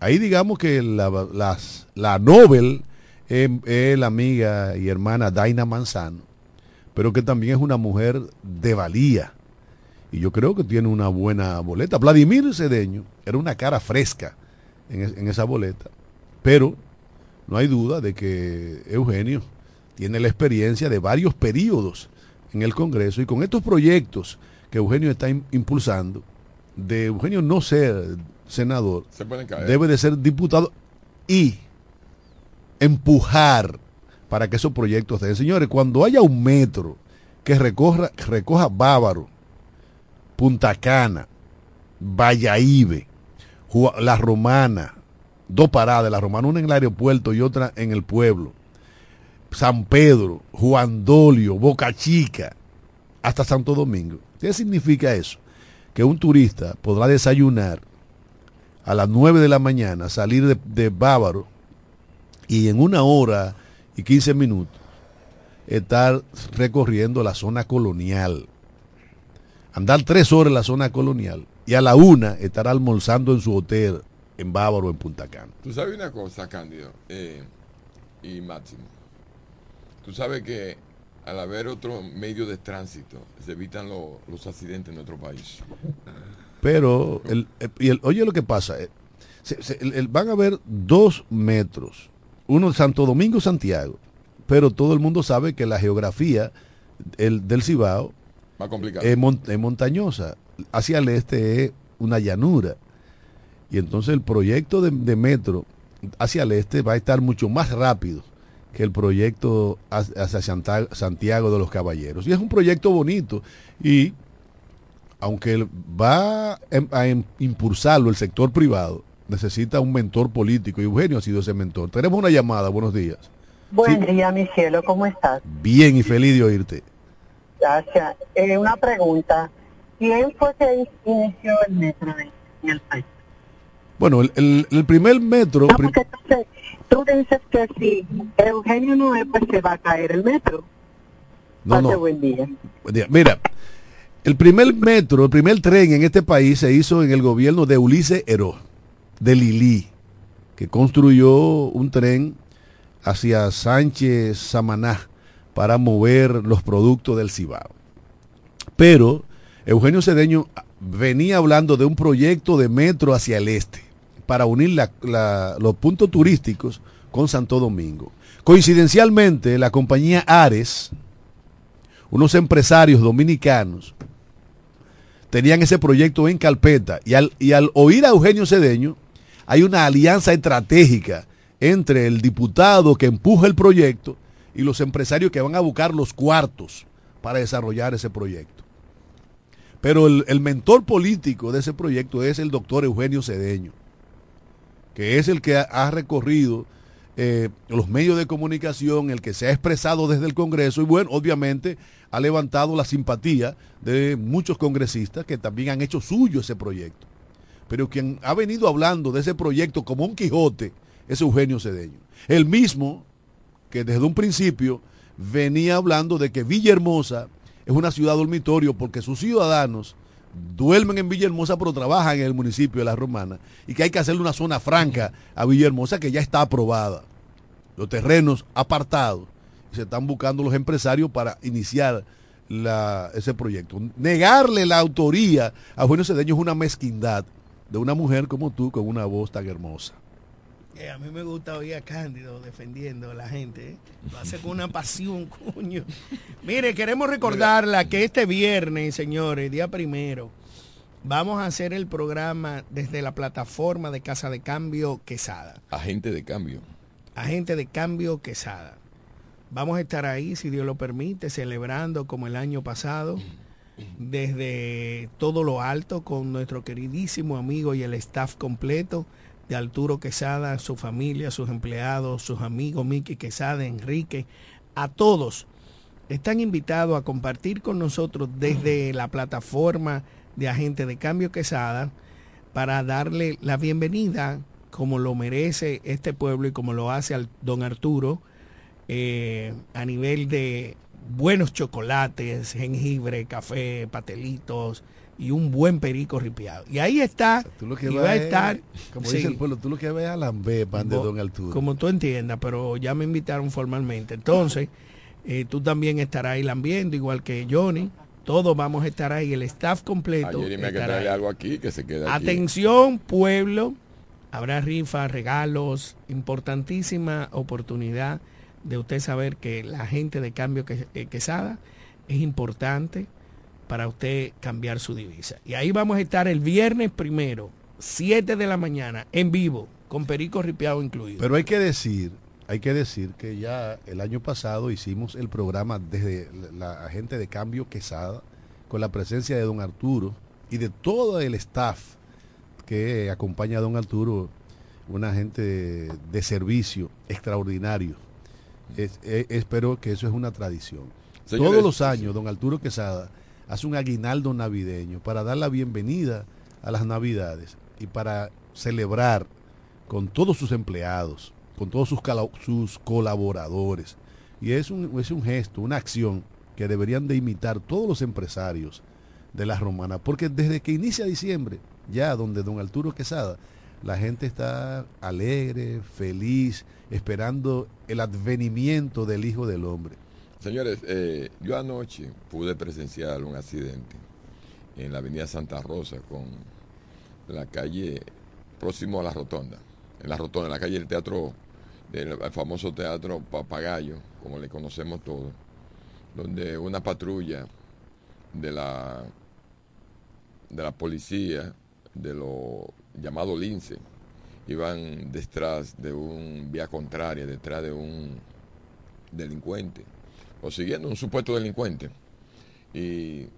Ahí digamos que la, las- la Nobel es, es la amiga y hermana Daina Manzano, pero que también es una mujer de valía. Y yo creo que tiene una buena boleta. Vladimir Cedeño era una cara fresca en, es- en esa boleta, pero no hay duda de que Eugenio tiene la experiencia de varios periodos en el Congreso y con estos proyectos que Eugenio está im- impulsando, de Eugenio no ser senador, Se debe de ser diputado y empujar para que esos proyectos den. Señores, cuando haya un metro que recorra, recoja Bávaro, Punta Cana, Valladolid, La Romana, dos paradas, la Romana, una en el aeropuerto y otra en el pueblo, San Pedro, Juan Dolio, Boca Chica, hasta Santo Domingo. ¿Qué significa eso? Que un turista podrá desayunar a las 9 de la mañana, salir de Bávaro y en una hora y 15 minutos estar recorriendo la zona colonial. Andar tres horas en la zona colonial y a la una estar almorzando en su hotel en Bávaro, en Punta Cana. Tú sabes una cosa, Cándido eh, y Máximo. Tú sabes que al haber otro medio de tránsito, se evitan lo- los accidentes en nuestro país. Pero, el, el- y el- oye lo que pasa, eh, se- se- van a haber dos metros, uno Santo Domingo, Santiago, pero todo el mundo sabe que la geografía el, del Cibao es, mon- es montañosa, hacia el este es una llanura, y entonces el proyecto de, de metro hacia el este va a estar mucho más rápido que el proyecto hacia Santiago de los Caballeros. Y es un proyecto bonito y aunque va em- a em- impulsarlo el sector privado, necesita un mentor político y Eugenio ha sido ese mentor. Tenemos una llamada, buenos días. Buen día, mi cielo, ¿cómo estás? Bien y feliz de oírte. Gracias. Eh, una pregunta. ¿Quién fue que inició el metro en el país? Bueno, el, el- el primer metro... No, porque entonces tú dices que si Eugenio no es, pues se va a caer el metro. no, Pase no. buen día. Buen día. Mira, el primer metro, el primer tren en este país se hizo en el gobierno de Ulises Heró, de Lili, que construyó un tren hacia Sánchez Samaná para mover los productos del Cibao. Pero Eugenio Cedeño venía hablando de un proyecto de metro hacia el este para unir los puntos turísticos con Santo Domingo. Coincidencialmente, la compañía Ares, unos empresarios dominicanos, tenían ese proyecto en carpeta y al, y al oír a Eugenio Cedeño, hay una alianza estratégica entre el diputado que empuja el proyecto y los empresarios que van a buscar los cuartos para desarrollar ese proyecto. Pero el, mentor político de ese proyecto es el doctor Eugenio Cedeño, que es el que ha, ha recorrido eh, los medios de comunicación, el que se ha expresado desde el Congreso y bueno, obviamente ha levantado la simpatía de muchos congresistas que también han hecho suyo ese proyecto. Pero quien ha venido hablando de ese proyecto como un Quijote es Eugenio Cedeño. El mismo que desde un principio venía hablando de que Villahermosa es una ciudad dormitorio porque sus ciudadanos duermen en Villahermosa pero trabajan en el municipio de La Romana y que hay que hacerle una zona franca a Villahermosa que ya está aprobada. Los terrenos apartados se están buscando los empresarios para iniciar ese proyecto. Negarle la autoría a Eugenio Cedeño es una mezquindad de una mujer como tú con una voz tan hermosa. Eh, a mí me gusta oír a Cándido defendiendo a la gente. ¿eh? Lo hace con una pasión, coño. Mire, queremos recordarla que este viernes, señores, día primero, vamos a hacer el programa desde la plataforma de Casa de Cambio Quesada. Agente de cambio. Agente de Cambio Quesada. Vamos a estar ahí, si Dios lo permite, celebrando como el año pasado, desde todo lo alto, con nuestro queridísimo amigo y el staff completo de Arturo Quesada, su familia, sus empleados, sus amigos, Miki Quesada, Enrique, a todos. Están invitados a compartir con nosotros desde la plataforma de Agente de Cambio Quesada para darle la bienvenida como lo merece este pueblo y como lo hace don Arturo eh, a nivel de buenos chocolates, jengibre, café, patelitos y un buen perico ripiado. Y ahí está, Tú lo que y va a es- estar, como sí, dice el pueblo, tú lo que ves a Lambé, pan de Don Arturo. como tú entiendas, pero ya me invitaron formalmente. Entonces, eh, tú también estarás ahí lambiendo, igual que Johnny. Todos vamos a estar ahí, el staff completo. Que ahí. algo aquí que se queda aquí. Atención, pueblo. Habrá rifas, regalos, importantísima oportunidad de usted saber que la gente de Cambio eh, Quesada es importante para usted cambiar su divisa. Y ahí vamos a estar el viernes primero, 7 de la mañana, en vivo, con Perico Ripiado incluido. Pero hay que decir, hay que decir que ya el año pasado hicimos el programa desde la agente de cambio Quesada, con la presencia de don Arturo y de todo el staff que acompaña a don Arturo, un agente de servicio extraordinario. Es- eh, espero que eso es una tradición. Señores, Todos los años, don Arturo Quesada hace un aguinaldo navideño para dar la bienvenida a las navidades y para celebrar con todos sus empleados, con todos sus, colaboradores. Y es un, es un gesto, una acción que deberían de imitar todos los empresarios de la romana, porque desde que inicia diciembre, ya donde don Arturo Quesada, la gente está alegre, feliz, esperando el advenimiento del Hijo del Hombre. Señores, eh, yo anoche pude presenciar un accidente en la avenida Santa Rosa con la calle próximo a la rotonda. En la rotonda, en la calle del teatro, del famoso teatro Papagayo, como le conocemos todos, donde una patrulla de la de la policía, de lo llamado lince, iban detrás de un vía contraria, detrás de un delincuente, o siguiendo un supuesto delincuente, y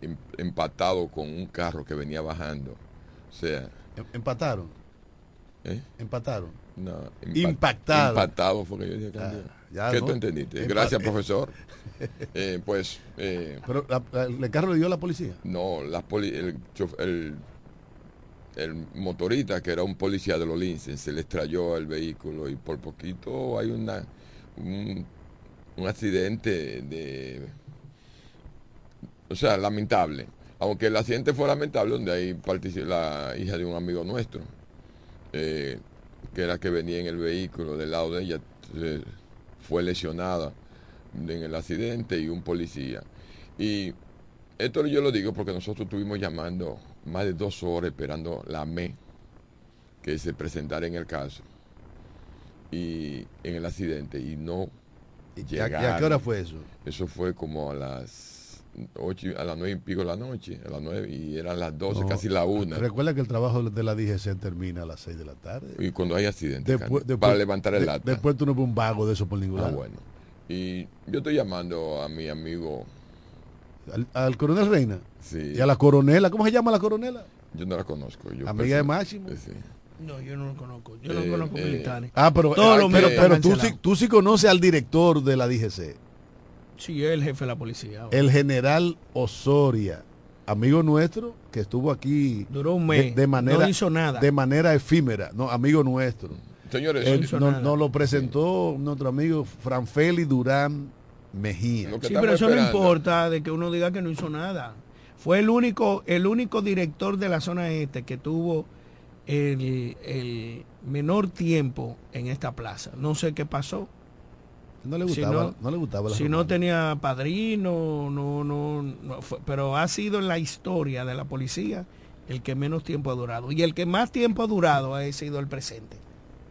em- empatado con un carro que venía bajando. O sea, Em- Empataron, ¿eh? empataron. No, Impactado. Impactado fue que yo dije. Ya, ¿Qué ¿no? tú entendiste? Empa- Gracias, profesor. Eh, pues, eh, Pero la- la- el carro le dio a la policía. no, la poli- el, el, el motorista, que era un policía de los linces, se le estrelló el vehículo y por poquito hay una un, accidente de... O sea, lamentable. Aunque el accidente fue lamentable, donde ahí participó la hija de un amigo nuestro, eh, que era que venía en el vehículo del lado de ella, eh, fue lesionada en el accidente y un policía. Y esto yo lo digo porque nosotros estuvimos llamando más de dos horas esperando la ME que se presentara en el caso y en el accidente y no ¿Y a- y a llegaron. qué hora fue eso? Eso fue como a las ocho, a las nueve y pico de la noche, a las nueve y eran las doce, No, casi la una. Recuerda que el trabajo de la DGC termina a las 6 de la tarde. Y cuando hay accidentes, Después- después- para levantar el de- acta. Después tú no ves un vago de eso por ningún Ah, lado. bueno. Y yo estoy llamando a mi amigo, Al, al coronel Reina. sí, Y a la coronela. ¿Cómo se llama la coronela? yo no la conozco. Yo Amiga de person- Máximo. eh, sí. No, yo no lo conozco. Yo no Eh, conozco eh, militares. Ah, pero, Todos eh, los pero, pero tú, sí, tú sí conoces al director de la DGC, Sí, es el jefe de la policía. ahora. el general Osoria, amigo nuestro que estuvo aquí Duró un de, mes. de manera, no hizo nada. de manera efímera, no, amigo nuestro. Señores, Él no- lo presentó nuestro amigo Franfeli Durán Mejía. Sí, pero eso no importa de que uno diga que no hizo nada. Fue el único, el único director de la zona este que tuvo el, el menor tiempo en esta plaza. No sé qué pasó. No le Si gustaba, no- no, le gustaba la Si no tenía padrino, no, no, no fue- pero ha sido en la historia de la policía el que menos tiempo ha durado. Y el que más tiempo ha durado ha sido el presente,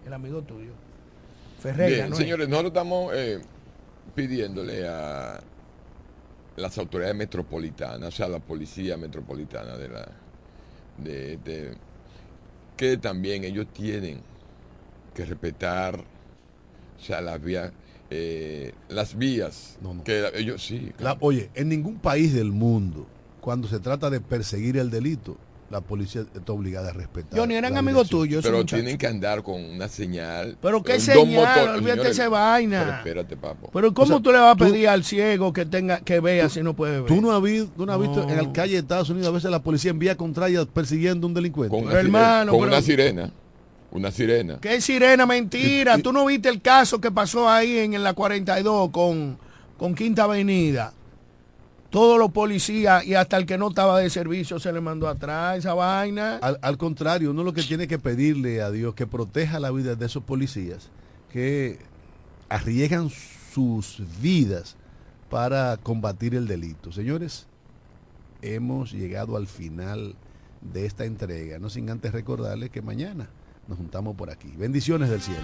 el amigo tuyo. Ferreira, Bien, ¿no es? señores, nosotros estamos eh, pidiéndole a las autoridades metropolitanas, o sea, la policía metropolitana de la de, de- que también ellos tienen que respetar, o sea, las vías, eh, las vías No, no. que ellos sí, La- oye, en ningún país del mundo, cuando se trata de perseguir el delito, la policía está obligada a respetar. Johnny, eran la amigos tuyos. pero muchachos. tienen que andar con una señal. Pero qué señal, olvídate esa vaina. Pero espérate, papo. Pero ¿cómo O sea, tú le vas a tú- pedir al ciego que tenga que vea si no puede ver? ¿Tú no has visto, tú no has visto No. en la calle de Estados Unidos a veces la policía en vía contraria persiguiendo a un delincuente? Con una, Pero, sirena, hermano, con pero- una sirena. Una sirena. ¿Qué sirena? Mentira. ¿Tú no viste el caso que pasó ahí en, la 42 con, con Quinta Avenida? Todos los policías y hasta el que no estaba de servicio se le mandó atrás esa vaina. Al, contrario, uno lo que tiene que pedirle a Dios que proteja la vida de esos policías que arriesgan sus vidas para combatir el delito. Señores, hemos llegado al final de esta entrega, no sin antes recordarles que mañana nos juntamos por aquí. Bendiciones del cielo.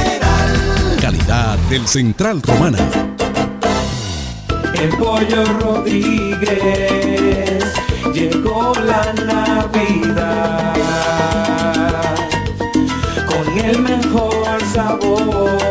Del Central Romana. El pollo Rodríguez llegó la Navidad con el mejor sabor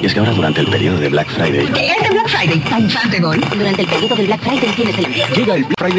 Y es que ahora durante el periodo de Black Friday... Este Black Friday, Durante el periodo del Black Friday tienes el... Llega el Black Friday